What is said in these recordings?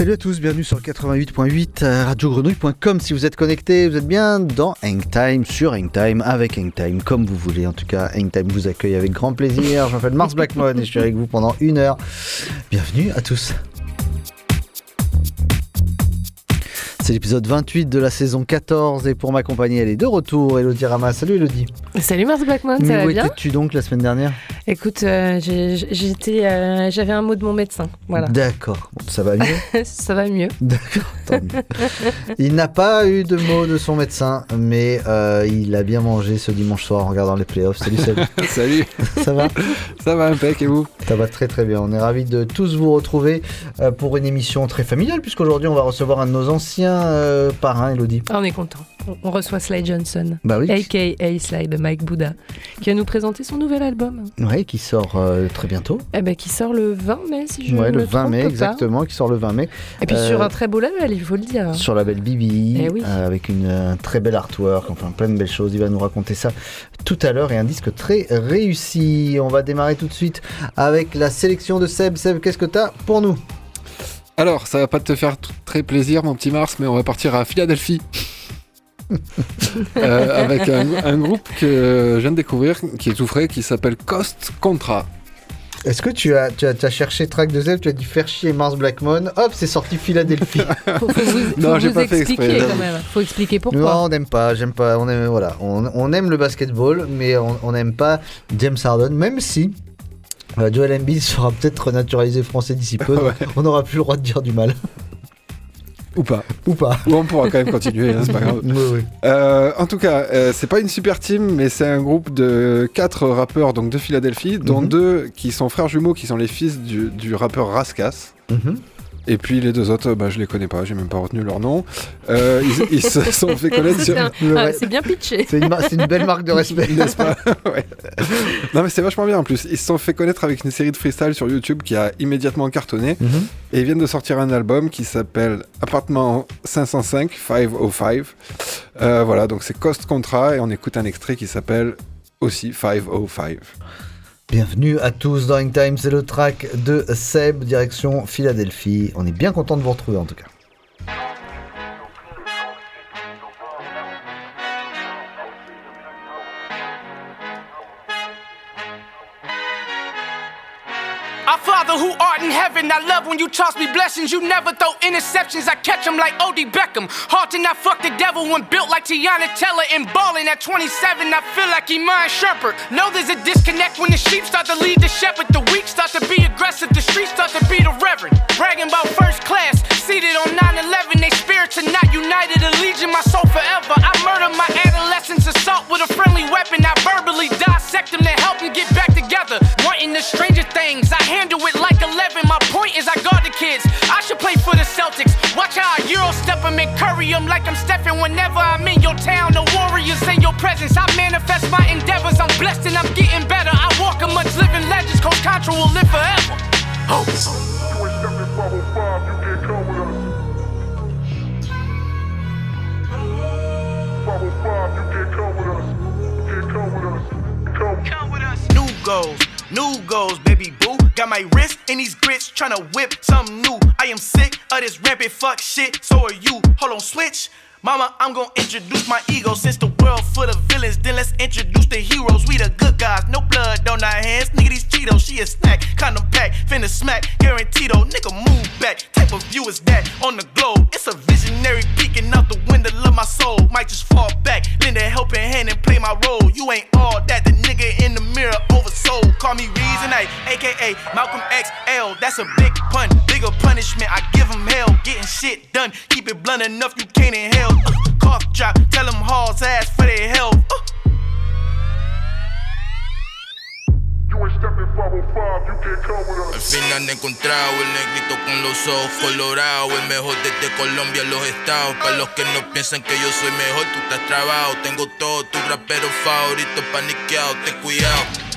Salut à tous, bienvenue sur 88.8 euh, radiogrenouille.com. Si vous êtes connectés, vous êtes bien dans Hangtime, sur Hangtime, avec Hangtime, comme vous voulez. En tout cas, Hangtime vous accueille avec grand plaisir. Je m'appelle Mars Blackmon et je suis avec vous pendant une heure. Bienvenue à tous. C'est l'épisode 28 de la saison 14 et pour m'accompagner, elle est de retour, Elodie Rama. Salut Elodie. Salut Mars Blackman, ça va où bien étais-tu donc la semaine dernière? Écoute, euh, j'étais, euh, j'avais un mot de mon médecin. Voilà, D'accord, Bon, ça va mieux? Ça va mieux. D'accord, tant mieux. Il n'a pas eu de mot de son médecin, mais euh, il a bien mangé ce dimanche soir en regardant les playoffs. Salut, salut. Salut, ça va? Ça va impec et vous? Ça va très très bien. On est ravis de tous vous retrouver euh, pour une émission très familiale, puisqu'aujourd'hui on va recevoir un de nos anciens euh, parrains, Elodie. Ah, on est content. On, reçoit Sly Johnson, Bah oui. aka Sly de Mike Buddha, qui va nous présenter son nouvel album. Ouais, qui sort euh, très bientôt. Eh ben, qui sort le 20 mai, si je ouais, me le 20 mai, pas. exactement, qui sort le 20 mai. Et puis Euh, sur un très beau label, il faut le dire. Sur la belle Bibi, Eh oui. euh, avec une euh, très belle artwork, enfin plein de belles choses. Il va nous raconter ça tout à l'heure et un disque très réussi. On va démarrer tout de suite avec la sélection de Seb. Seb, qu'est-ce que t'as pour nous? Alors, ça va pas te faire très plaisir, mon petit Mars, mais on va partir à Philadelphie. Euh, avec un, un groupe que je viens de découvrir, qui est tout frais, qui s'appelle Cost Contra. Est-ce que tu as, tu, as, tu as cherché track de Seb, tu as dit faire chier Mars Blackmon, hop, c'est sorti Philadelphie. Faut, faut vous, Non, j'ai vous pas fait expliquer exprès. quand même. Faut expliquer non, pourquoi. on n'aime pas, j'aime pas, on aime, voilà, on, on aime le basketball, mais on on n'aime pas James Harden, même si euh, Joel Embiid sera peut-être renaturalisé français d'ici peu, Ouais. on n'aura plus le droit de dire du mal, Ou pas. ou pas. Ou on pourra quand même continuer, hein, c'est pas grave. Oui, oui. Euh, en tout cas, euh, c'est pas une super team, mais c'est un groupe de quatre rappeurs donc de Philadelphie, dont Mhm. deux qui sont frères jumeaux, qui sont les fils du, du rappeur Raskas. Mhm. Et puis les deux autres, bah, je les connais pas, j'ai même pas retenu leur nom. Euh, ils, ils se sont fait connaître sur. Ah, ouais. c'est bien pitché. C'est une, belle marque de respect. N'est-ce pas? Ouais. Non mais c'est vachement bien en plus. Ils se sont fait connaître avec une série de freestyle sur YouTube qui a immédiatement cartonné. Mhm. Et ils viennent de sortir un album qui s'appelle Appartement 505, 505. Euh, voilà, donc c'est Cost Contra et on écoute un extrait qui s'appelle aussi 505. Bienvenue à tous dans Hangtime, c'est le track de Seb, direction Philadelphie. On est bien content de vous retrouver en tout cas. Who art in heaven, I love when you toss me blessings. You never throw interceptions, I catch them like Odie Beckham. Hard to not fuck the devil when built like Tiana Teller and balling at 27. I feel like Iman Shepherd. Know there's a disconnect when the sheep start to lead the shepherd. The weak start to be aggressive, the streets start to be the reverend. Bragging about first class, seated on 9 11. They spirits are not united, a legion, my soul forever. I murder my adolescence, assault with a friendly weapon. I verbally dissect them to help them get back together. Wanting the stranger things, I handle it like 11. My point is, I guard the kids. I should play for the Celtics. Watch how I Euro step them and curry them like I'm Stephen. Whenever I'm in your town, the Warriors in your presence. I manifest my endeavors. I'm blessed and I'm getting better. I walk amongst living legends. Coach Contra will live forever. Oh. You ain't stepping bubble five, you can't come with us. Bubble five, you can't come with us. You can't come with us. Come. New goals, new goals, baby boo. Got my wrist in these grits, tryna whip something new. I am sick of this rampant fuck shit, so are you. Hold on, switch. Mama, I'm gonna introduce my ego since the world full of villains. Then let's introduce the heroes. We the good guys, no blood on our hands. Nigga, these Cheetos, she a snack. Condom pack, finna smack. Guaranteed, oh, nigga, move back. Type of view is that on the globe? It's a visionary peeking out the window of my soul. Might just fall back, lend a helping hand and play my role. You ain't all that, the oversold. Call me Reason A, aka Malcolm X L. That's a big pun, bigger punishment. I give him hell, getting shit done. Keep it blunt enough, you can't inhale. Uh, cough drop, tell them halls ass for their health. Uh. Al fin han encontrado el negrito con los ojos colorados, el mejor desde Colombia, los estados. Para los que no piensan que yo soy mejor, tú estás trabado. Tengo todo tu rapero favorito paniqueado, ten cuidado.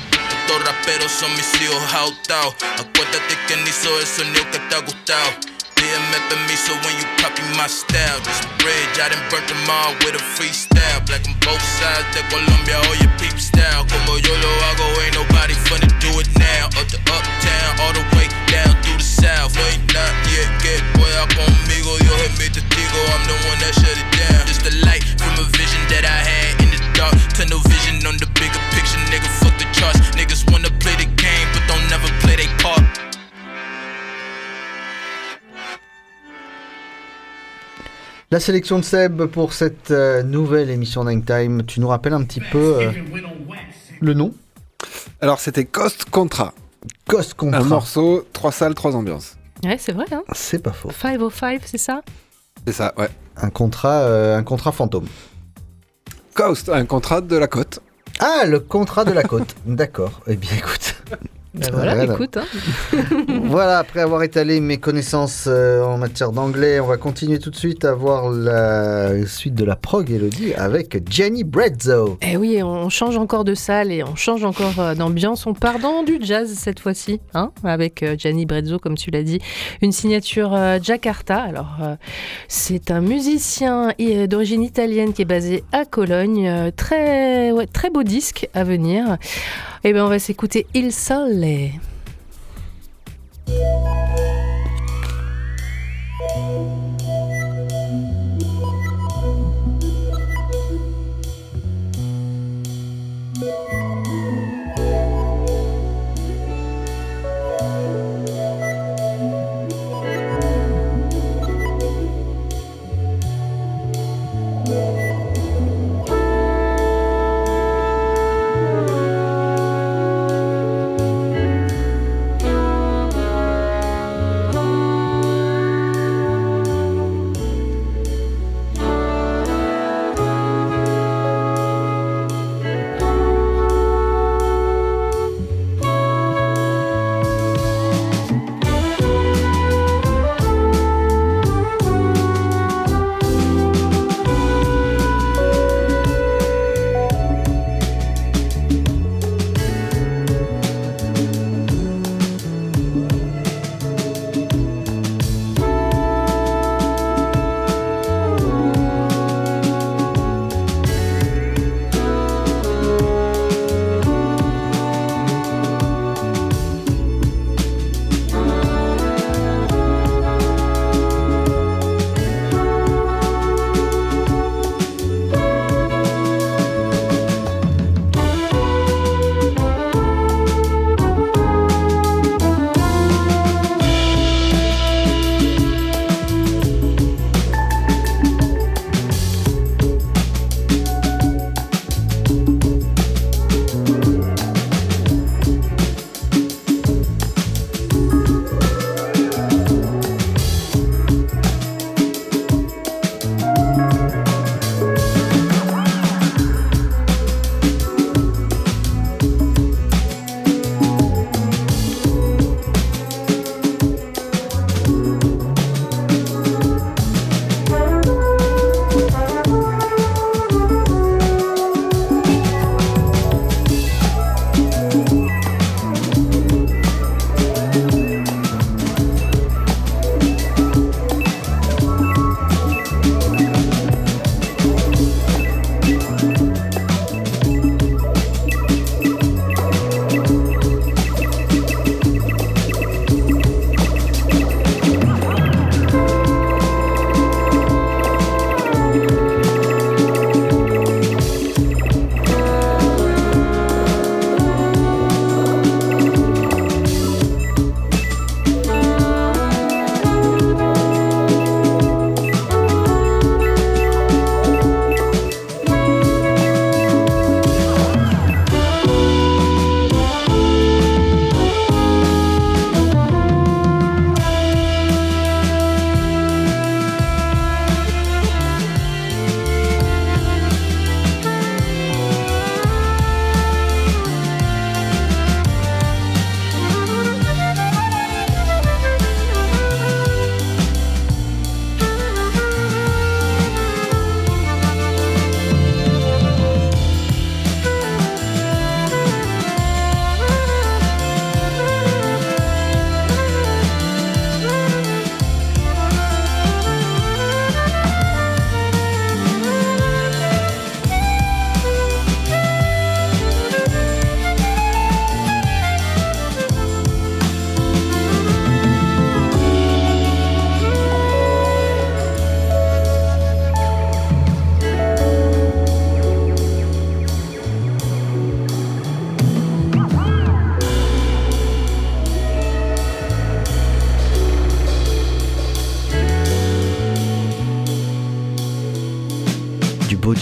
Estos raperos son mis hijos hautados. Acuérdate que ni hizo el sonido que te ha gustado. Pídeme permiso when you copy my style. This bridge, I done burnt them all with a freestyle. Black on both sides de Colombia, oye peep style. Como yo lo hago, ain't nobody finna do it now. Up the uptown, all the way down through the south. Ain't not yet, que pueda conmigo. Dios es mi testigo, I'm the one that shut it down. Just a light from a vision that I had the dark. Tunnel vision on the bigger picture, nigga. Fuck the charts. Niggas wanna play the game, but don't never play their part. La sélection de Seb pour cette euh, nouvelle émission Nine Time. Tu nous rappelles un petit peu euh, le nom? Alors c'était Cost Contra. Cost Contra. Un morceau, trois salles, trois ambiances. Ouais, c'est vrai, hein C'est pas faux. 505, c'est ça? C'est ça, ouais. Un contrat, euh, un contrat fantôme. Coast, un contrat de la côte. Ah, le contrat de la côte. D'accord. Eh bien, écoute. Ben voilà, Voilà. écoute. Hein. voilà, après avoir étalé mes connaissances euh, en matière d'anglais, on va continuer tout de suite à voir la suite de la prog Elodie avec Jenny Bredzo. Eh oui, on change encore de salle et on change encore euh, d'ambiance. On part dans du jazz cette fois-ci, hein, avec euh, Gianni Brezzo, comme tu l'as dit. Une signature euh, Jakarta. Alors, euh, c'est un musicien d'origine italienne qui est basé à Cologne. Euh, très, ouais, très beau disque à venir. Eh bien, on va s'écouter Il Sole.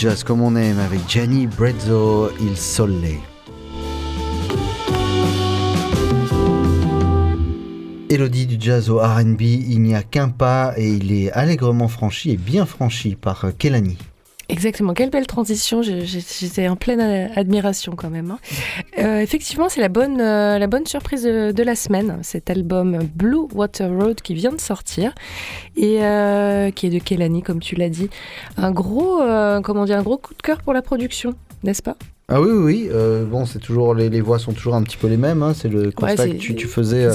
Jazz comme on aime avec Gianni Brezzo, Il Sole. Elodie du jazz au RB, il n'y a qu'un pas et il est allègrement franchi et bien franchi par Kelani. Exactement, quelle belle transition, j'étais en pleine euh, admiration quand même. hein. Euh, effectivement, c'est la bonne, euh, la bonne surprise de, de la semaine, cet album Blue Water Road qui vient de sortir et euh, qui est de Kelani, comme tu l'as dit. Un gros, comment dire, un gros coup de cœur pour la production, n'est-ce pas? Ah oui, oui, oui. euh, bon, c'est toujours les, les voix sont toujours un petit peu les mêmes. hein, C'est le constat que tu, tu faisais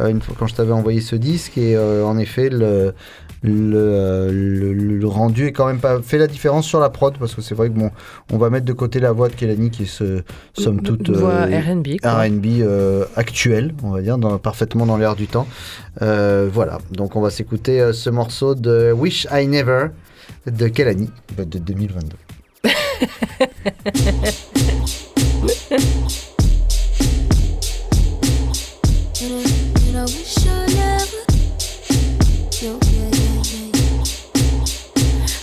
euh, une fois quand je t'avais envoyé ce disque et euh, en effet le le, euh, le- le rendu est quand même pas fait la différence sur la prod parce que c'est vrai que bon on va mettre de côté la voix de Kelani qui est ce, somme toute voix euh, R&B. R&B euh, actuel on va dire dans, parfaitement dans l'air du temps. Euh, voilà. Donc on va s'écouter euh, ce morceau de Wish I Never de Kelani bah, de 2022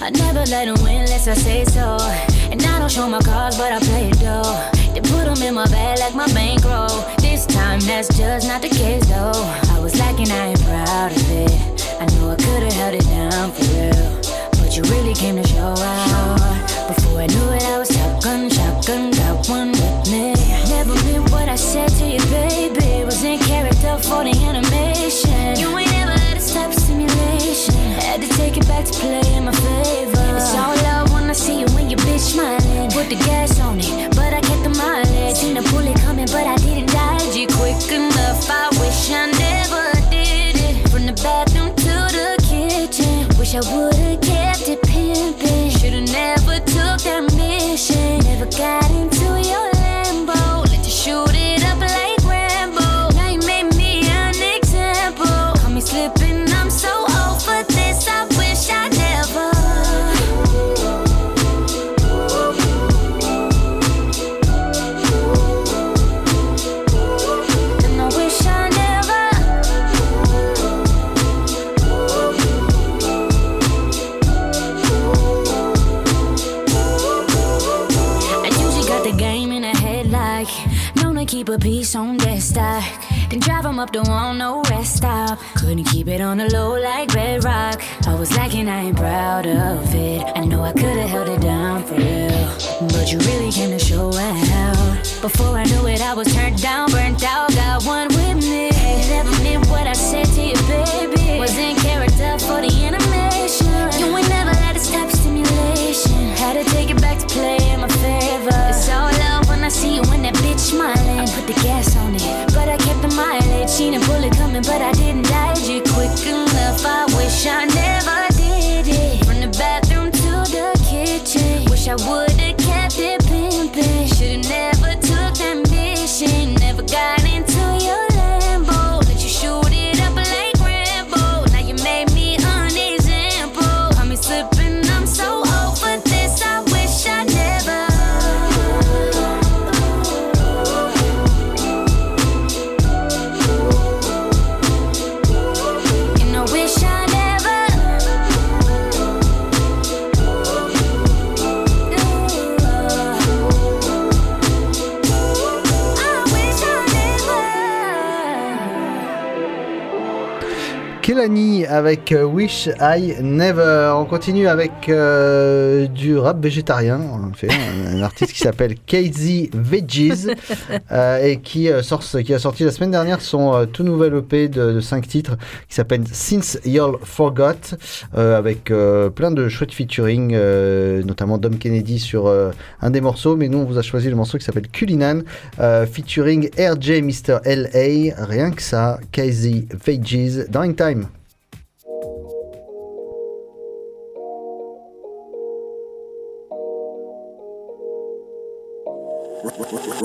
I never let him win unless I say so. And I don't show my cards, but I play it though. They put them in my bag like my bankroll. This time that's just not the case though. I was lacking, I ain't proud of it. I know I could've held it down for real. But you really came to show out. Before I knew it, I was shotgun, shotgun, got one with me. Never meant what I said to you, baby. Was in character for the animation. You ain't Had to take it back to play in my favor. It's all love when I see you when your bitch smiling. Put the gas on it, but I kept the mileage. Seen the bullet coming, but I didn't dodge it quick enough. I wish I never did it. From the bathroom to the kitchen. Wish I would've kept it pimping. Should've never took that stock. Then drive 'em up the wall, no rest stop. Couldn't keep it on the low like bedrock. I was lacking, I ain't proud of it. I know I could've held it down for real. But you really came to show out. Before I knew it, I was turned down, burnt out, got one with me. Never meant what I said to you, baby. Was in character for the animation. You ain't never let it stop stimulation. Had to take it back to play in my favor. It's all I see you when that bitch smiling. I put the gas on it, but I kept the mileage. Seen a bullet coming, but I didn't dodge it quick enough. I wish I never Avec euh, Wish I Never. On continue avec euh, du rap végétarien. En fait, un, un artiste qui s'appelle Casey Veggies euh, et qui, euh, sort, qui a sorti la semaine dernière son tout nouvel EP de, 5 titres qui s'appelle Since Y'all Forgot avec plein de chouettes featuring, notamment Dom Kennedy sur un des morceaux. Mais nous, on vous a choisi le morceau qui s'appelle Culinan featuring RJ Mr. LA. Rien que ça, Casey Veggies In Time.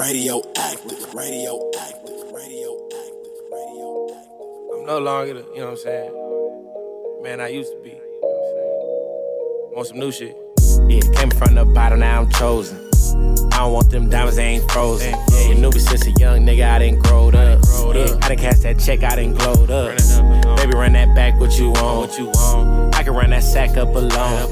Radioactive, radioactive, radioactive, radioactive. I'm no longer, the, you know what I'm saying? Man, I used to be. You know what I'm saying? Want some new shit? Yeah, came from the bottom, now I'm chosen. I don't want them diamonds, they ain't frozen. Yeah, you knew me since a young nigga, I didn't grow up. Yeah, I done cast that check, I done glowed up. Baby, run that back, what you want? What you want? I can run that sack up alone.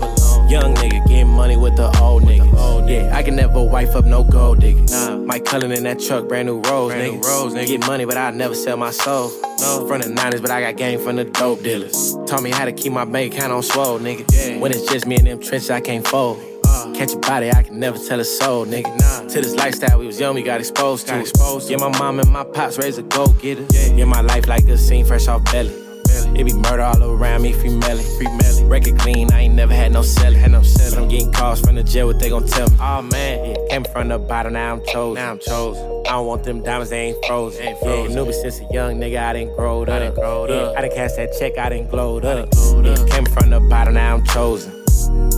Young nigga getting money with the old niggas. Yeah, I can never wife up no gold diggers. Mike Cullen in that truck, brand new Rolls, niggas. Rose, nigga. Get money, but I never sell my soul. No, from the 90s, but I got game from the dope dealers. Taught me how to keep my bank account on swole, nigga. When it's just me and them trenches, I can't fold. Uh. Catch a body, I can never tell a soul, nigga. Nah. To this lifestyle, we was young, we got exposed to. Exposed. Yeah, my mom and my pops raised a go getter. Yeah, my life like a scene fresh off belly. It be murder all around me, free melly, free melly. Record clean, I ain't never had no selling, had no selling. I'm getting calls from the jail, what they gon' tell me? Oh man, yeah, came from the bottom, now I'm chosen. Now I'm chosen. I don't want them diamonds, they ain't frozen. Ain't frozen. Yeah, knew me since a young nigga, I didn't grow up. I didn't grow yeah, up. I done cast that check, I didn't glowed up. Yeah, came from the bottom, now I'm chosen.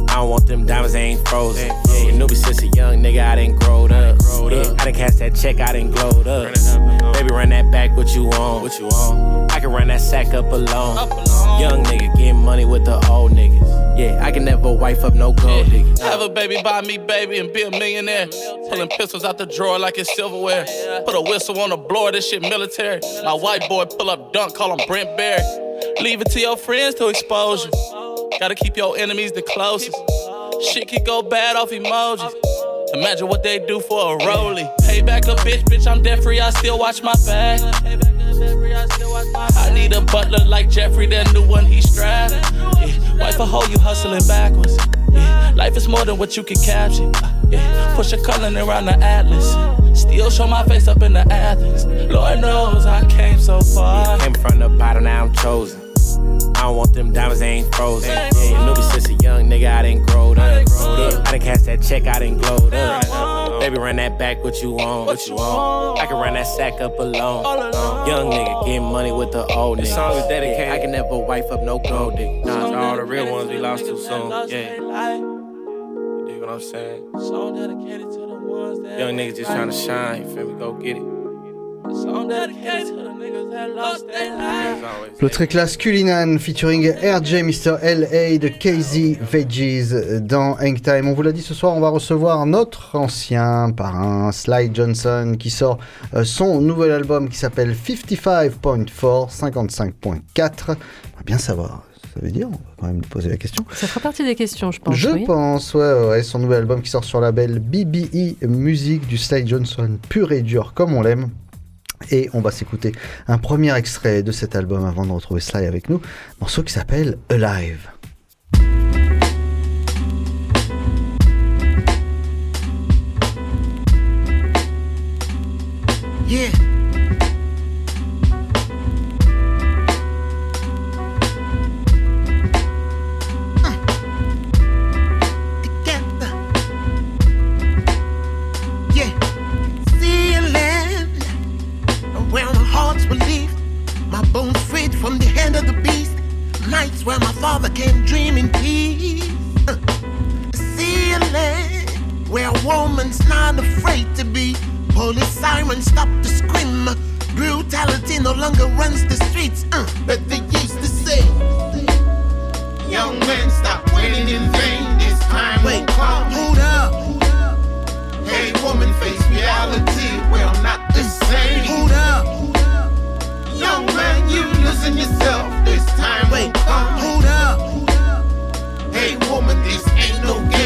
I don't want them diamonds, they ain't frozen. Yeah, me since a young nigga, I didn't grow up. Yeah, I done cast that check, I didn't glowed up. Baby, run that back, what you want? What you want? I can run that sack up alone. Young nigga getting money with the old niggas. Yeah, I can never wife up no gold diggers. Have a baby by me, baby, and be a millionaire. Pulling pistols out the drawer like it's silverware. Put a whistle on the blower, this shit military. My white boy pull up dunk, call him Brent Berry. Leave it to your friends to expose you. Gotta keep your enemies the closest. Shit can go bad off emojis. Imagine what they do for a rollie. Pay back a bitch, bitch, I'm debt free, I still watch my back. I need a butler like Jeffrey, that new one he's striving. Yeah. Wife a hoe, you hustling backwards. Yeah. Life is more than what you can capture. Yeah. Push a color around the atlas. Still show my face up in the Athens. Lord knows I came so far. Came from the bottom, now I'm chosen. I don't want them diamonds, they ain't frozen. Yeah, you knew me since a young nigga, I didn't grow up. I done cast that check, I didn't glowed up. Baby, run that back, what you want? What you want? I can run that sack up alone. Young nigga getting money with the old niggas. This song is dedicated. I can never wife up no gold dick. Nah, to all the real ones we lost too soon. Yeah. You dig what I'm saying? Song dedicated to the ones that Young niggas just trying to shine, you feel me? Go get it. Song dedicated to the niggas that lost their life. Le très classe Culinan featuring RJ Mr. LA de KZ Veggies dans Hangtime. On vous l'a dit ce soir, on va recevoir notre ancien parrain Sly Johnson qui sort euh, son nouvel album qui s'appelle 55.4, 55.4. On va bien savoir. Ça veut dire, on va quand même poser la question. Ça fera partie des questions, je pense. Je oui. pense, ouais, ouais, ouais, son nouvel album qui sort sur le label BBE Music du Sly Johnson, pur et dur comme on l'aime. Et on va s'écouter un premier extrait de cet album avant de retrouver Sly avec nous, morceau qui s'appelle Alive. Yeah. Not afraid to be. Police sirens stop to scream. Brutality no longer runs the streets. Uh, but they used to say, Young men, stop waiting in vain. This time Wait, will come. Hold up. Hey, woman, face reality. We're not the same. Hold up. Young man, you losing yourself. This time Wait, will come. Hold up. Hey, woman, this ain't no game.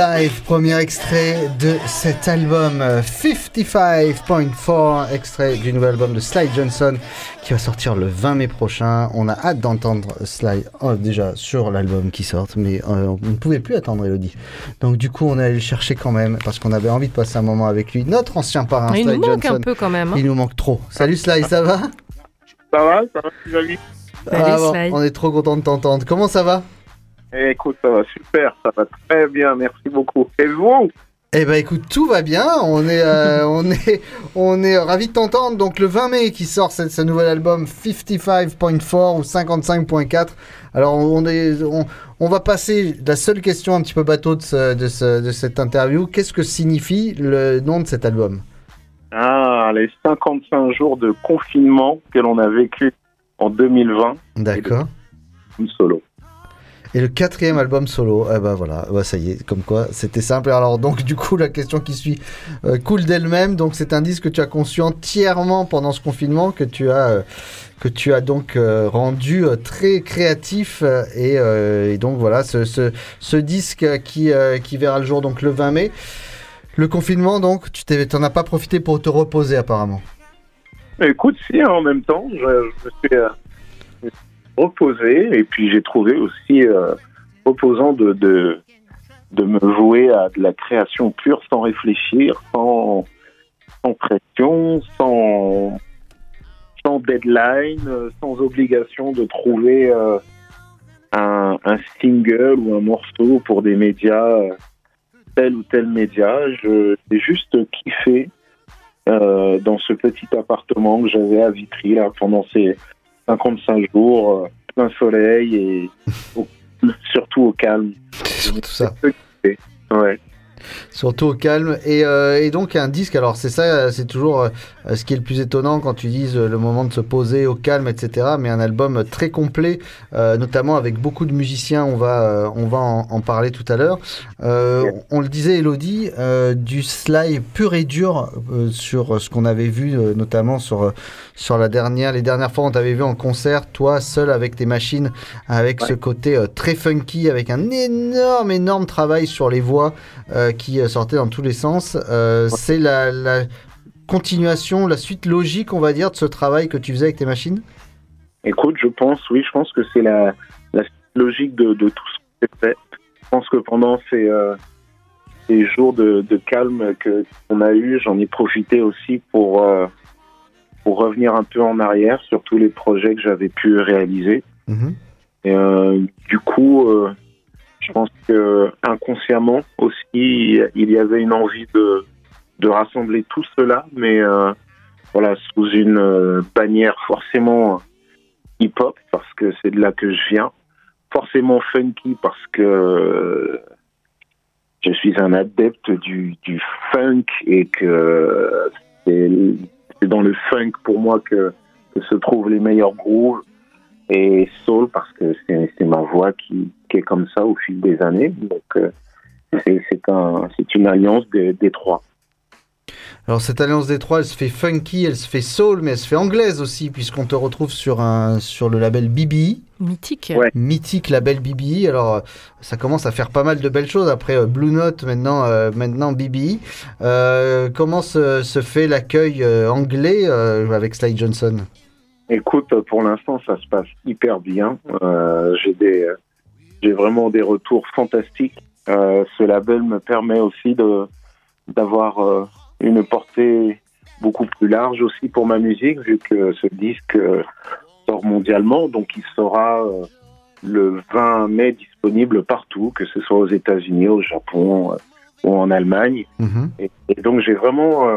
Alive, premier extrait de cet album euh, 55.4, extrait du nouvel album de Sly Johnson qui va sortir le 20 mai prochain. On a hâte d'entendre Sly oh, déjà sur l'album qui sort, mais euh, on ne pouvait plus attendre Elodie. Donc du coup, on est allé le chercher quand même parce qu'on avait envie de passer un moment avec lui. Notre ancien parrain, Il Sly nous manque Johnson. un peu quand même. hein. Il nous manque trop. Salut Sly, ça va? Ça va, ça va, Xavier Ah bon, On est trop content de t'entendre. Comment ça va? Écoute, ça va super, ça va très bien, merci beaucoup. Et vous Eh ben écoute, tout va bien. On est, euh, on est, on est ravis de t'entendre. Donc le 20 mai qui sort ce, ce nouvel album 55.4 ou 55.4. Alors on est, on, on va passer la seule question un petit peu bateau de, ce- de, ce- de cette interview. Qu'est-ce que signifie le nom de cet album? Ah, les 55 jours de confinement que l'on a vécu en 2020. D'accord. Solo. Et le quatrième album solo, eh ben voilà, bah ça y est, comme quoi c'était simple. Alors donc du coup la question qui suit euh, coule d'elle-même. Donc c'est un disque que tu as conçu entièrement pendant ce confinement, que tu as euh, que tu as donc euh, rendu euh, très créatif et, donc voilà ce, disque qui qui verra le jour donc le 20 mai. Le confinement donc tu t'en as pas profité pour te reposer apparemment. Écoute, si, hein, en même temps, je, je me suis reposé et puis j'ai trouvé aussi euh, reposant de, de, de me vouer à de la création pure sans réfléchir, sans, sans pression, sans, sans deadline, euh, sans obligation de trouver euh, un, single ou un morceau pour des médias, euh, tel ou tel média. J'ai juste kiffé dans ce petit appartement que j'avais à Vitry là, pendant ces 55 jours, euh, plein soleil et au- surtout au calme. Surtout ça. Ouais. Surtout au calme. Et, euh, et donc un disque, alors c'est ça, c'est toujours euh, ce qui est le plus étonnant quand tu dises euh, le moment de se poser au calme, etc. Mais un album très complet, notamment avec beaucoup de musiciens, on va, on va en, en parler tout à l'heure. On le disait, Elodie, du slide pur et dur sur ce qu'on avait vu, notamment sur, sur la dernière, les dernières fois on t'avait vu en concert, toi seul avec tes machines, avec ce côté très funky, avec un énorme, énorme travail sur les voix euh, qui euh, sortaient dans tous les sens. Euh, C'est la, la continuation, la suite logique, on va dire, de ce travail que tu faisais avec tes machines? Écoute, je pense, oui, je pense que c'est la, la logique de, de tout ce que j'ai fait. Je pense que pendant ces, euh, ces jours de, de calme que qu'on a eu, j'en ai profité aussi pour, euh, pour revenir un peu en arrière sur tous les projets que j'avais pu réaliser. Et euh, du coup, euh, je pense que inconsciemment aussi, il y avait une envie de, de rassembler tout cela, mais euh, voilà, sous une euh, bannière forcément hip-hop, parce que c'est de là que je viens, forcément funky, parce que euh, je suis un adepte du, du funk et que c'est dans le funk pour moi que, se trouvent les meilleurs grooves et soul parce c'est ma voix qui, qui est comme ça au fil des années. Donc euh, c'est c'est un, c'est une alliance des, des trois. Alors cette alliance des trois, elle se fait funky, elle se fait soul, mais elle se fait anglaise aussi, puisqu'on te retrouve sur, un, sur le label BBE. Mythique. Mythique label BBE. Alors euh, ça commence à faire pas mal de belles choses après euh, Blue Note, maintenant, euh, maintenant BBE. Euh, comment se, se fait l'accueil euh, anglais euh, avec Sly Johnson? Écoute, pour l'instant, ça se passe hyper bien. Euh, j'ai des, j'ai vraiment des retours fantastiques. Euh, ce label me permet aussi de d'avoir euh, une portée beaucoup plus large aussi pour ma musique, vu que ce disque sort mondialement, donc il sera le 20 mai disponible partout, que ce soit aux États-Unis, au Japon ou en Allemagne. Et, et donc j'ai vraiment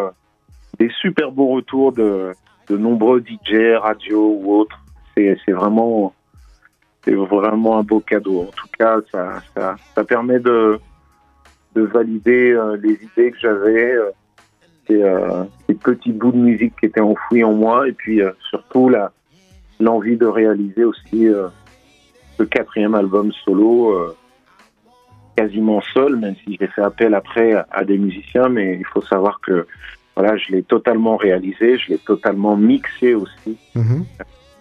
des super beaux retours de, de nombreux DJ, radio ou autres. C'est vraiment, c'est vraiment un beau cadeau. En tout cas, ça, ça, ça permet de, de valider euh, les idées que j'avais, euh, euh, ces petits bouts de musique qui étaient enfouis en moi, et puis euh, surtout l'envie de réaliser aussi le quatrième album solo. quasiment seul, même si j'ai fait appel après à des musiciens, mais il faut savoir que voilà, je l'ai totalement réalisé, je l'ai totalement mixé aussi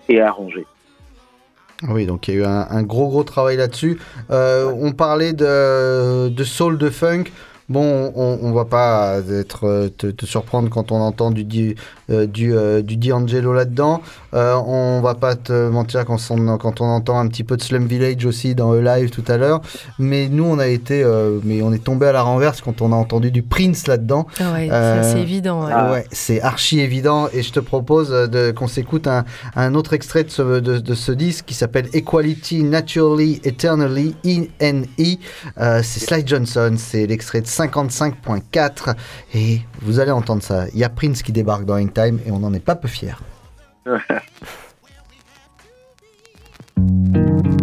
et arrangé. Oui, donc il y a eu un, un gros gros travail là-dessus. Euh, on parlait de, de soul, de funk. Bon, on, on va pas être, euh, te, te surprendre quand on entend du, euh, du, euh, du D'Angelo là-dedans. Euh, on va pas te mentir quand on, quand on entend un petit peu de Slum Village aussi dans E Live tout à l'heure. Mais nous, on a été, mais on est tombé à la renverse quand on a entendu du Prince là-dedans. Ah ouais, c'est évident. ouais. Ouais, c'est archi évident et je te propose qu'on s'écoute un, un autre extrait de ce, de, de ce disque qui s'appelle Equality Naturally Eternally E-N-E. Euh, c'est Sly Johnson, c'est l'extrait de 55.4 et vous allez entendre ça. Il y a Prince qui débarque dans Hangtime et on n'en est pas peu fiers.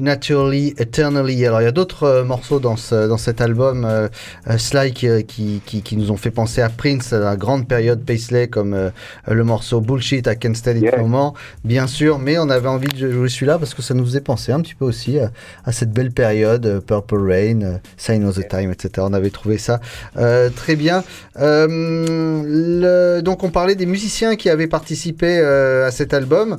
Naturally, Eternally. Alors il y a d'autres euh, morceaux dans, ce, dans cet album, euh, euh, Sly, qui, qui, qui, qui nous ont fait penser à Prince, à la grande période Paisley, comme euh, le morceau Bullshit, I Can't Stand It Yeah. More, bien sûr, mais on avait envie de jouer celui-là parce que ça nous faisait penser un petit peu aussi à, à cette belle période, Purple Rain, Sign of the Time, etc. On avait trouvé ça très bien. Le- donc on parlait des musiciens qui avaient participé à cet album.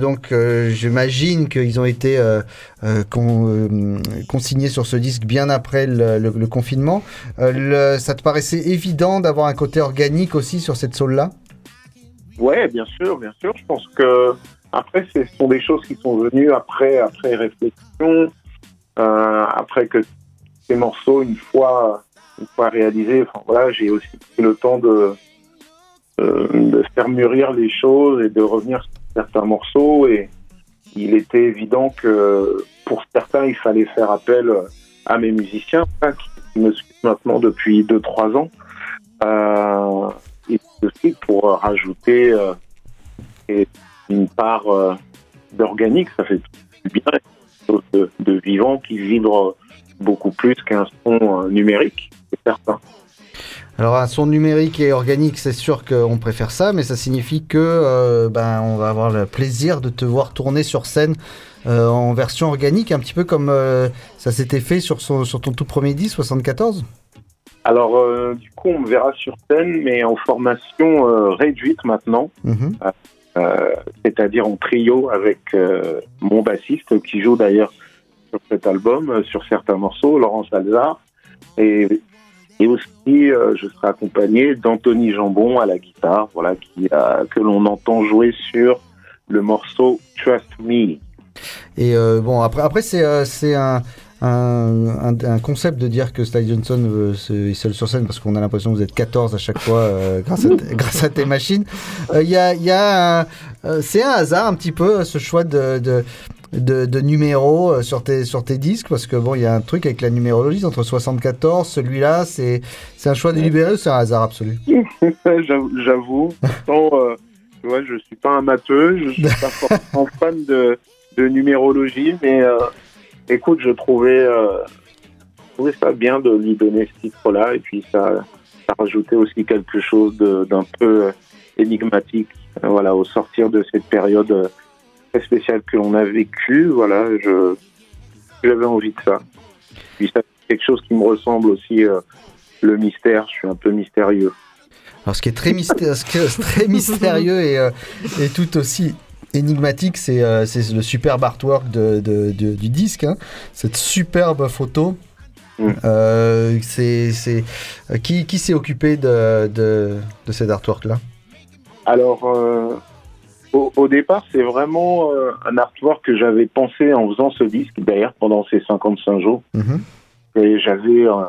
Donc j'imagine qu'ils ont été euh, euh, con- euh, consignés sur ce disque bien après le, confinement. Euh, ça te paraissait évident d'avoir un côté organique aussi sur cette soul-là? Ouais, bien sûr, bien sûr. Je pense que après, ce sont des choses qui sont venues après, après réflexion, euh, après que ces morceaux, une fois, une fois réalisés, voilà, j'ai aussi pris le temps de, euh, de faire mûrir les choses et de revenir sur certains morceaux. Et il était évident que pour certains, il fallait faire appel à mes musiciens hein, qui me suivent maintenant depuis 2-3 ans. Euh, et aussi pour rajouter euh, une part euh, d'organique, ça fait du bien, quelque de, de vivant qui vibre beaucoup plus qu'un son numérique, c'est certain. Alors un son numérique et organique, c'est sûr qu'on préfère ça, mais ça signifie que euh, ben, on va avoir le plaisir de te voir tourner sur scène euh, en version organique, un petit peu comme euh, ça s'était fait sur, son- sur ton tout premier disque, 74 Alors, du coup, on me verra sur scène, mais en formation réduite maintenant, Mhm. c'est-à-dire en trio avec mon bassiste qui joue d'ailleurs sur cet album, sur certains morceaux, Laurence Alzard, et, et aussi euh, je serai accompagné d'Anthony Jambon à la guitare, voilà, a- que l'on entend jouer sur le morceau Trust Me. Et euh, bon, après, après c'est euh, un, un, un- concept de dire que Sly Johnson euh, est seul sur scène parce qu'on a l'impression que vous êtes 14 à chaque fois euh, grâce, à tes machines. Euh, Il y a, y a euh, c'est un hasard un petit peu ce choix de, de, de numéros euh, sur tes, sur tes disques parce que bon, il y a un truc avec la numérologie entre 74, celui-là, c'est c'est un choix délibéré ou c'est un hasard absolu? J'avoue. Pourtant, euh, tu vois, je suis pas un matheux, je suis pas forcément fan de, de numérologie, mais euh, écoute, je trouvais, euh, je trouvais ça bien de lui donner ce titre-là, et puis ça, ça rajoutait aussi quelque chose d'un peu énigmatique, voilà, au sortir de cette période très spéciale que l'on a vécue, voilà, je, j'avais envie de ça. Puis ça, c'est quelque chose qui me ressemble aussi, euh, le mystère, je suis un peu mystérieux. Alors, ce qui est très, mystérieux, ce qui est très mystérieux et, euh, et tout aussi énigmatique, c'est euh, le superbe artwork de, de- de- du disque. hein. Cette superbe photo. Euh, c'est qui qui s'est occupé de, de, de cet artwork-là? Alors, euh, au, au départ, c'est vraiment euh, un artwork que j'avais pensé en faisant ce disque, d'ailleurs, pendant ces 55 jours. Mhm. Et j'avais euh,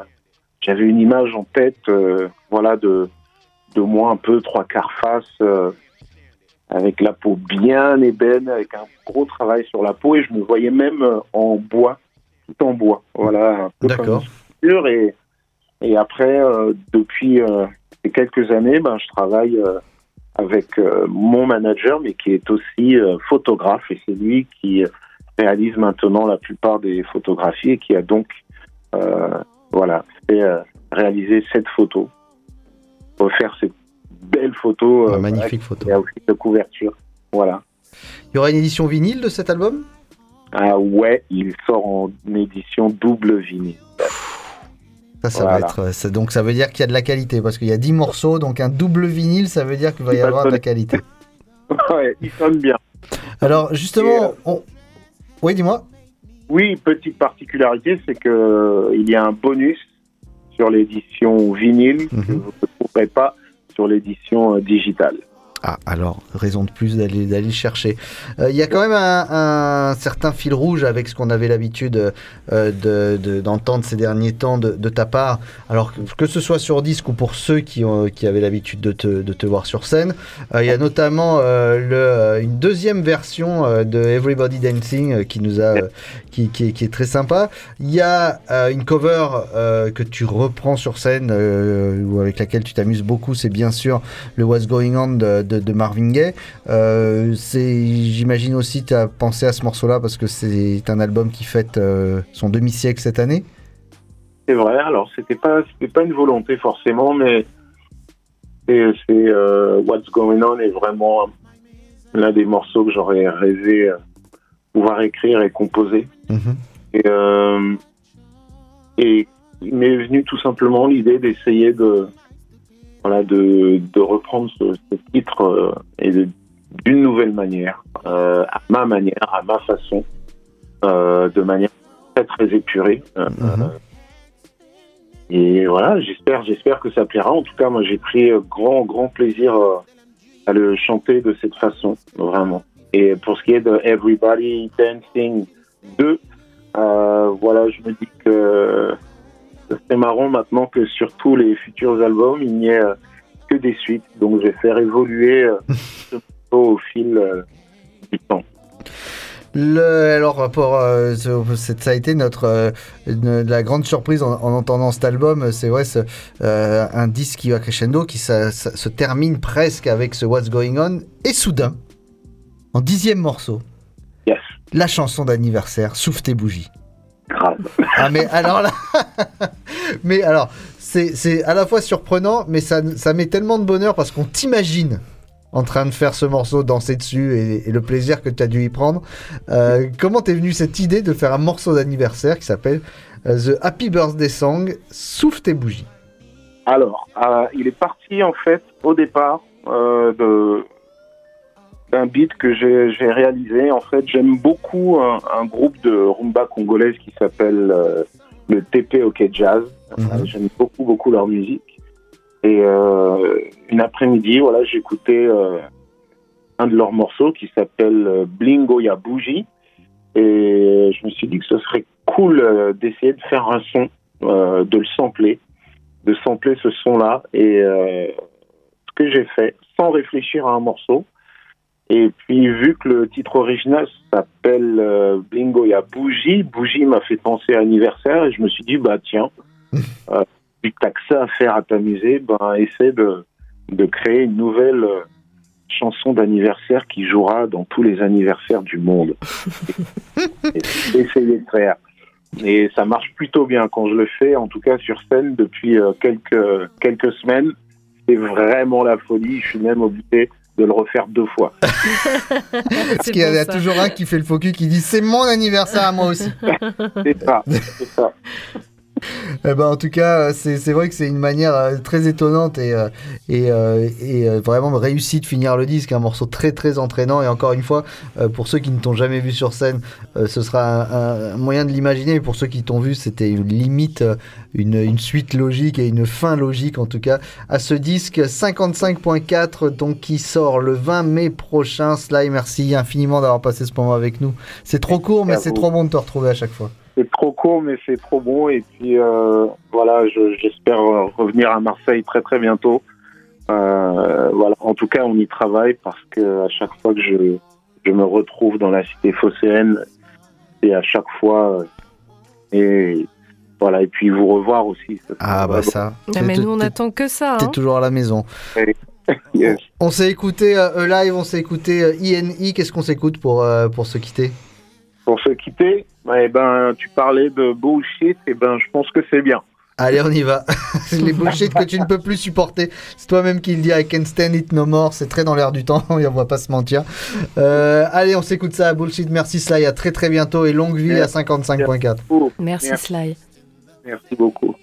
j'avais une image en tête, euh, voilà, de, de moi un peu trois quarts face, euh, avec la peau bien ébène, avec un gros travail sur la peau, et je me voyais même en bois, tout en bois, voilà, D'accord. Et, et après, euh, depuis quelques années, ben, je travaille avec euh, mon manager, mais qui est aussi euh, photographe, et c'est lui qui réalise maintenant la plupart des photographies et qui a donc euh, voilà, fait euh, réaliser cette photo, refaire cette belle photo. euh, magnifique photo. a aussi de couverture. Voilà. Il y aura une édition vinyle de cet album? Ah ouais, il sort en édition double vinyle. Ça, ça Voilà. va être, euh, ça- donc ça veut dire qu'il y a de la qualité parce qu'il y a 10 morceaux, donc un double vinyle, ça veut dire qu'il va y avoir de la qualité. ouais, il sonne bien. Alors justement, euh, on- oui, dis-moi. Oui, petite particularité, c'est que euh, il y a un bonus sur l'édition vinyle que vous ne trouverez pas sur l'édition digitale. Ah, alors, raison de plus d'aller le chercher. Euh, Il y a quand même un, certain fil rouge avec ce qu'on avait l'habitude euh, de- de- d'entendre ces derniers temps de, ta part. Alors, que, ce soit sur disque ou pour ceux qui, qui avaient l'habitude de te, voir sur scène, euh, il y a notamment une deuxième version de Everybody Dancing qui, nous a, qui, qui est, très sympa. Il y a une cover que tu reprends sur scène ou avec laquelle tu t'amuses beaucoup, c'est bien sûr le What's Going On de, de, de Marvin Gaye. Euh, c'est, j'imagine aussi, tu as pensé à ce morceau-là parce que c'est un album qui fête euh, son demi-siècle cette année. C'est vrai, alors c'était pas, pas une volonté forcément, mais c'est, euh, What's Going On est vraiment l'un des morceaux que j'aurais rêvé euh, pouvoir écrire et composer. Et, euh, et il m'est venu tout simplement l'idée d'essayer de, voilà, de, de reprendre ce, ce titre euh, et d'une nouvelle manière, euh, à ma manière, à ma façon, euh, de manière très très épurée. Euh, et voilà, j'espère, j'espère que ça plaira. En tout cas, moi, j'ai pris grand, grand plaisir à le chanter de cette façon, vraiment. Et pour ce qui est de Everybody Dancing 2, euh, voilà, je me dis que c'est marrant maintenant que sur tous les futurs albums, il n'y ait euh, que des suites. Donc, je vais faire évoluer euh, ce morceau au fil euh, du temps. Le, alors, pour, euh, ça a été notre euh, une- la grande surprise en, en entendant cet album. C'est vrai, euh, un disque qui va crescendo, qui ça- ça- se termine presque avec ce What's Going On. Et soudain, en dixième morceau, la chanson d'anniversaire, Souffle tes bougies. Ah, mais alors là. mais alors, c'est à la fois surprenant, mais ça, ça met tellement de bonheur parce qu'on t'imagine en train de faire ce morceau, danser dessus et, et le plaisir que tu as dû y prendre. Euh, comment t'es venu cette idée de faire un morceau d'anniversaire qui s'appelle euh, The Happy Birthday Song Souffle tes bougies? Alors, euh, il est parti en fait au départ euh, de d'un beat que j'ai réalisé. En fait, j'aime beaucoup un, un groupe de rumba congolaise qui s'appelle euh, le TP OK Jazz. Euh, j'aime beaucoup beaucoup leur musique. Et euh, une après-midi, voilà, j'écoutais euh, un de leurs morceaux qui s'appelle euh, Blingo Ya Bougie. Et je me suis dit que ce serait cool d'essayer de faire un son, de le sampler, de sampler ce son-là. Et ce que j'ai fait, sans réfléchir à un morceau. Et puis, vu que le titre original s'appelle euh, Blingo Ya Bougie, Bougie m'a fait penser à anniversaire. Et je me suis dit, bah tiens, euh, vu que t'as que ça à faire à t'amuser, ben essaie de, de créer une nouvelle euh, chanson d'anniversaire qui jouera dans tous les anniversaires du monde. Essayer de faire. Et ça marche plutôt bien quand je le fais, en tout cas sur scène depuis euh, quelques, quelques semaines. C'est vraiment la folie. Je suis même obligé de le refaire deux fois. Parce qu'il y en a toujours un qui fait le focus qui dit c'est mon anniversaire à moi aussi. C'est ça, c'est ça. Eh ben, en tout cas, euh, c'est vrai que c'est une manière euh, très étonnante et, euh, et, et, vraiment réussi de finir le disque. Un morceau très très entraînant. Et encore une fois, pour ceux qui ne t'ont jamais vu sur scène, ce sera un, un moyen de l'imaginer. Et pour ceux qui t'ont vu, c'était une limite une, une suite logique et une fin logique en tout cas à ce disque 55.4 donc qui sort le 20 mai prochain. Sly, merci infiniment d'avoir passé ce moment avec nous. C'est trop court, mais c'est trop bon de te retrouver à chaque fois. C'est trop court, mais c'est trop bon. Et puis euh, voilà, je- j'espère revenir à Marseille très très bientôt. Euh, voilà, en tout cas, on y travaille parce que à chaque fois que je, je me retrouve dans la cité phocéenne, et à chaque fois euh, et voilà, et puis vous revoir aussi. ça, Ah bah ça. Ah, mais nous, on attend que ça. T'es hein. toujours à la maison. Yes. On s'est écouté euh, euh, live, on s'est écouté euh, INI. Qu'est-ce qu'on s'écoute pour, euh, pour se quitter? Pour se quitter, eh ben, tu parlais de bullshit, et ben, je pense que c'est bien. Allez, on y va. Les bullshit que tu ne peux plus supporter. C'est toi-même qui le dis. I can stand it no more. C'est très dans l'air du temps. et on va pas se mentir. Euh, allez, on s'écoute ça à bullshit. Merci Sly. À très très bientôt et longue vie à 55.4. Merci, Sly. Merci beaucoup.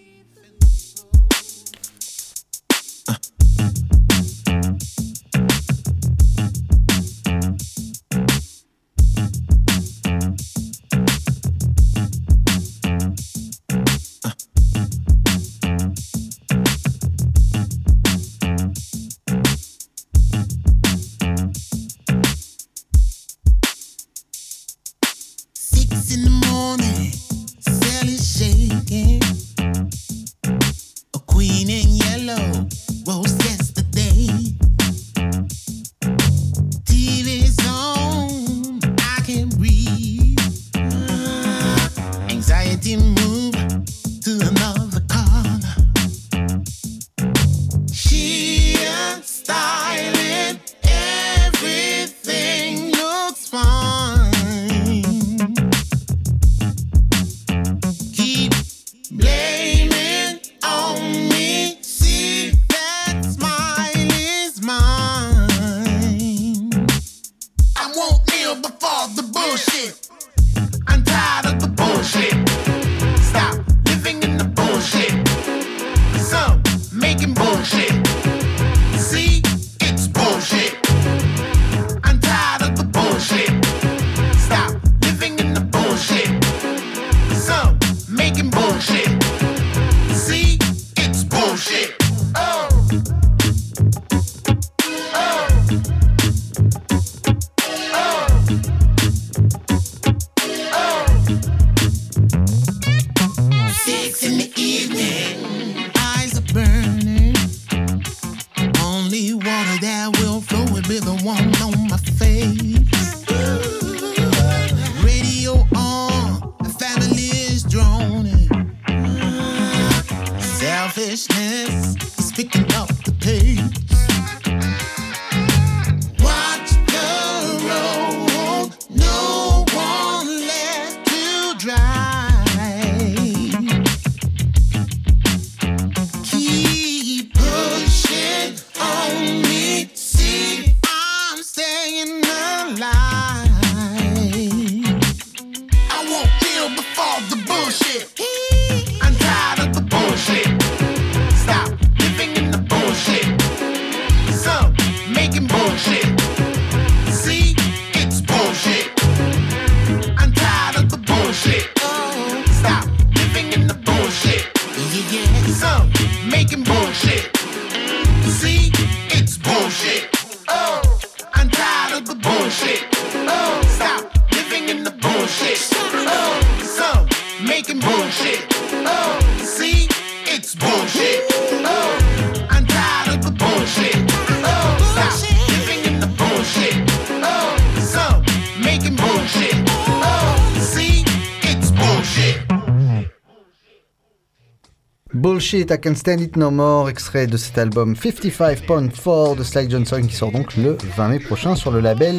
Bullshit, I Can Stand It No More, extrait de cet album 55.4 de Sly Johnson qui sort donc le 20 mai prochain sur le label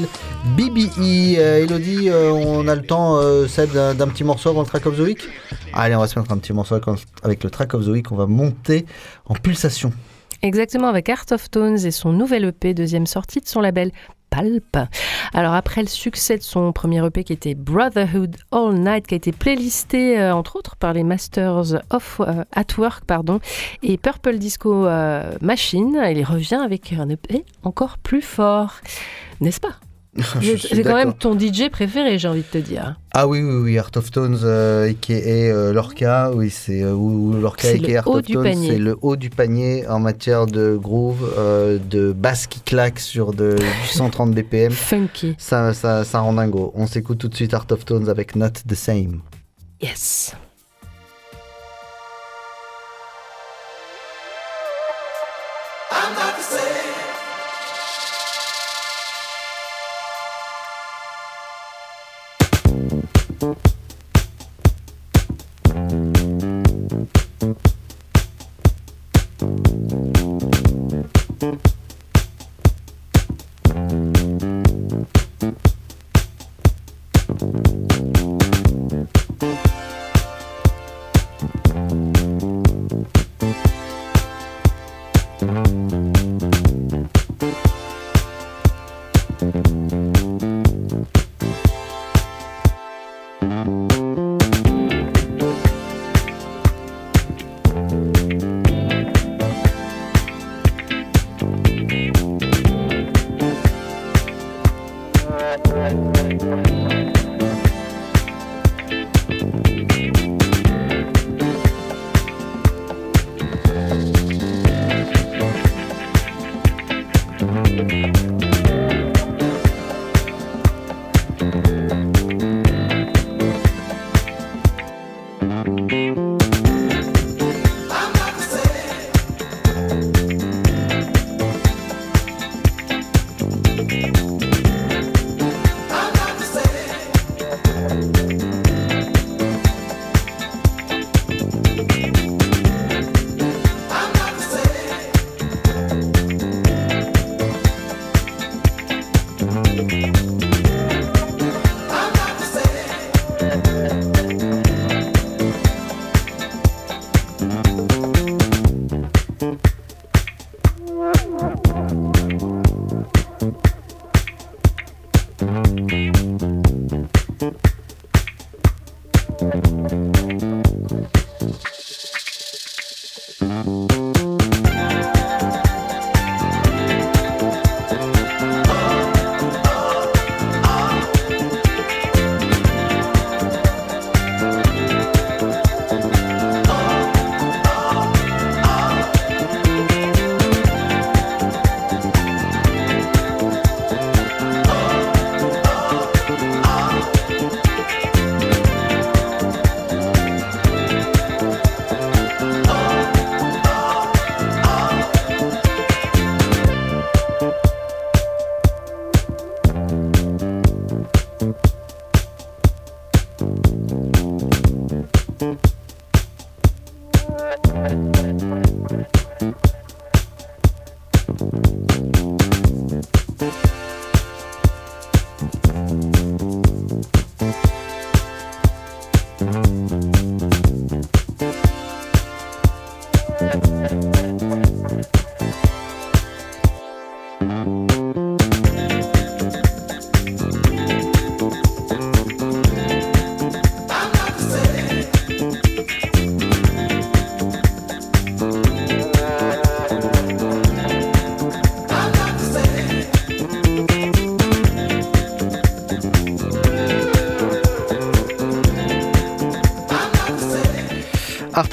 BBE. Euh, Elodie, euh, on a le temps, euh, d'un petit morceau avant le track of the week? Allez, on va se mettre un petit morceau avec le track of the week, on va monter en pulsation. Exactement, avec Art of Tones et son nouvel EP, deuxième sortie de son label Alors après le succès de son premier EP qui était Brotherhood All Night, qui a été playlisté euh, entre autres par les Masters of euh, At Work pardon, et Purple Disco euh, Machine, il revient avec un EP encore plus fort, n'est-ce pas? C'est quand même ton DJ préféré, j'ai envie de te dire. Ah oui, oui, oui, Art of Tones, euh, qui est euh, Lorca, oui, c'est euh, Lorca le Art haut of du Tones, panier. c'est le haut du panier en matière de groove, euh, de basse qui claque sur de, du 130 BPM. Funky. Ça, ça, ça rend dingo. On s'écoute tout de suite Art of Tones avec Not the Same. Yes. I'm not the same. Thank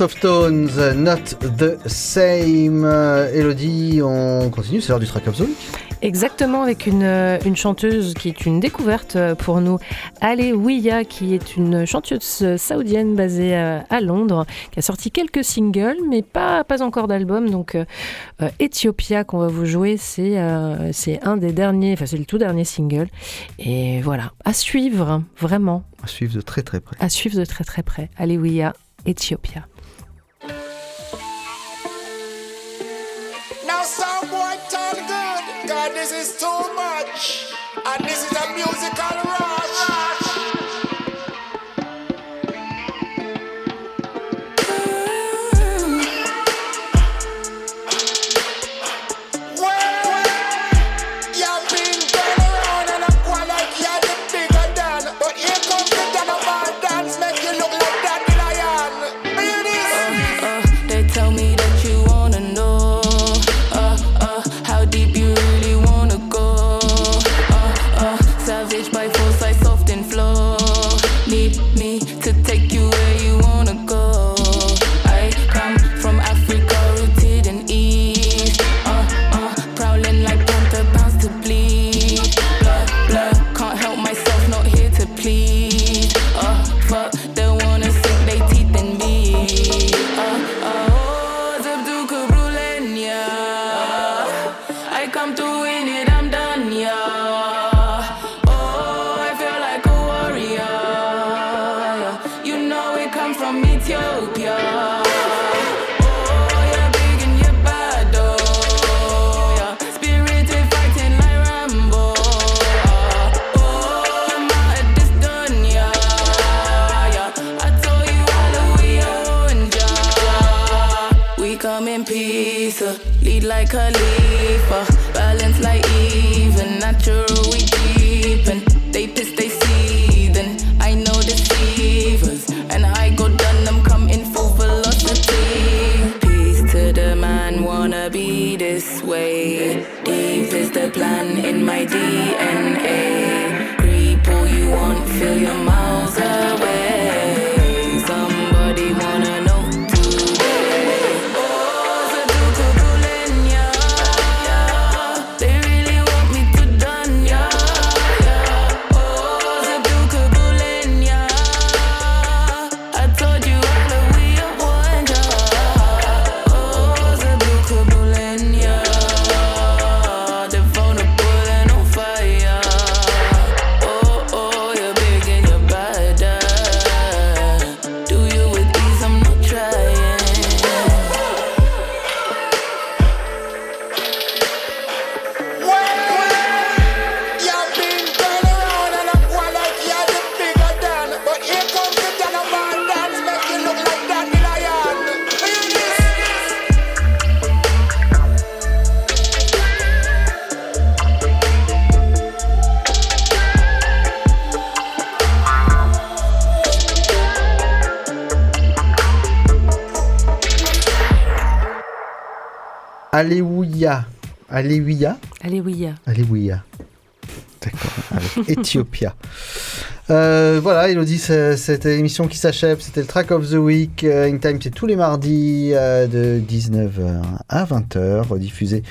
Of Stones, uh, Not the Same. Euh, Elodie, on continue, c'est l'heure du track week. Exactement, avec une, euh, une chanteuse qui est une découverte euh, pour nous, Alewiya, qui est une chanteuse saoudienne basée à, Londres, qui a sorti quelques singles, mais pas, pas encore d'album. Donc, euh, Ethiopia qu'on va vous jouer, c'est euh, c'est un des derniers, enfin, c'est le tout dernier single. Et voilà, à suivre, vraiment, À suivre de très très près. à suivre de très très près. Alewiya, Ethiopia. This is too much, and this is a musical Alléluia. Alewiya. Alléluia. D'accord. Ethiopia. Euh, voilà, Elodie, cette émission qui s'achève, c'était le Track of the Week. Euh, In Time, c'est tous les mardis euh, de 19h à 20h, rediffusé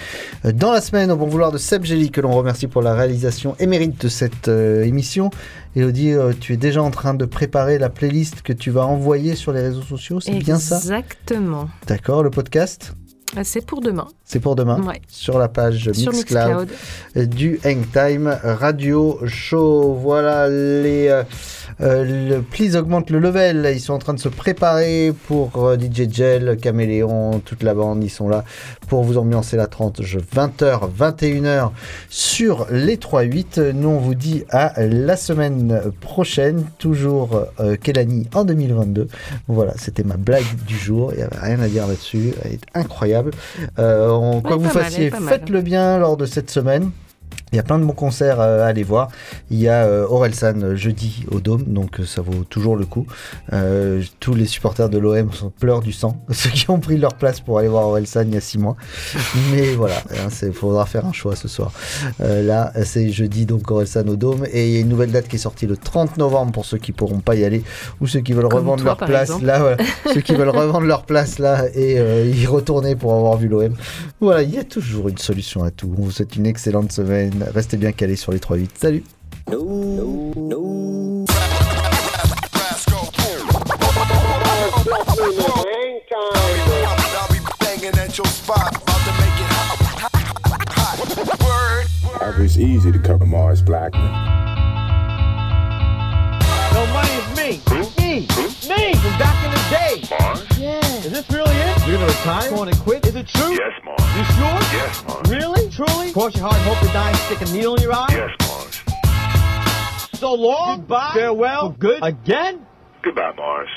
euh, dans la semaine au bon vouloir de Seb Gély, que l'on remercie pour la réalisation émérite de cette euh, émission. Elodie, euh, tu es déjà en train de préparer la playlist que tu vas envoyer sur les réseaux sociaux, c'est bien ça? Exactement. D'accord, le podcast? C'est pour demain. c'est pour demain Ouais. sur la page Sur Mixcloud, Mixcloud. du Hangtime Radio Show. Voilà les euh, euh, le Please augmente le level. Ils sont en train de se préparer pour euh, DJ Gel, Caméléon, toute la bande. Ils sont là pour vous ambiancer la 30 20h, 21h sur les 3-8. Nous on vous dit à la semaine prochaine. Toujours euh, Kelani en 2022. Voilà, c'était ma blague du jour. Il n'y avait rien à dire là-dessus. Elle est incroyable. Euh, on- quoi que vous fassiez, faites-le bien lors de cette semaine. Il y a plein de bons concerts euh, à aller voir. Il y a euh, Orelsan euh, jeudi au Dôme, donc ça vaut toujours le coup. Euh, tous les supporters de l'OM pleurent du sang, ceux qui ont pris leur place pour aller voir Orelsan il y a six mois. Mais voilà, il faudra faire un choix ce soir. Euh, là, c'est jeudi, donc Orelsan au Dôme. Et il y a une nouvelle date qui est sortie le 30 novembre pour ceux qui pourront pas y aller ou ceux qui veulent Comme revendre toi, leur place. exemple. Là, voilà. ceux qui veulent revendre leur place là et euh, y retourner pour avoir vu l'OM. Voilà, il y a toujours une solution à tout. On vous souhaite une excellente semaine. Restez bien calés sur les 3-8. Salut It's easy to cover Mars Blackman. No money is me. Me. Me from back in the day. Mars? Yeah. Is this really it? You're gonna retire? Going to quit? Is it true? Yes, Mars. You sure? Yes, Mars. Really? Truly? Cross your heart and hope to die and stick a needle in your eye? Yes, Mars. So long. Goodbye. Farewell. For good. Again? Goodbye, Mars.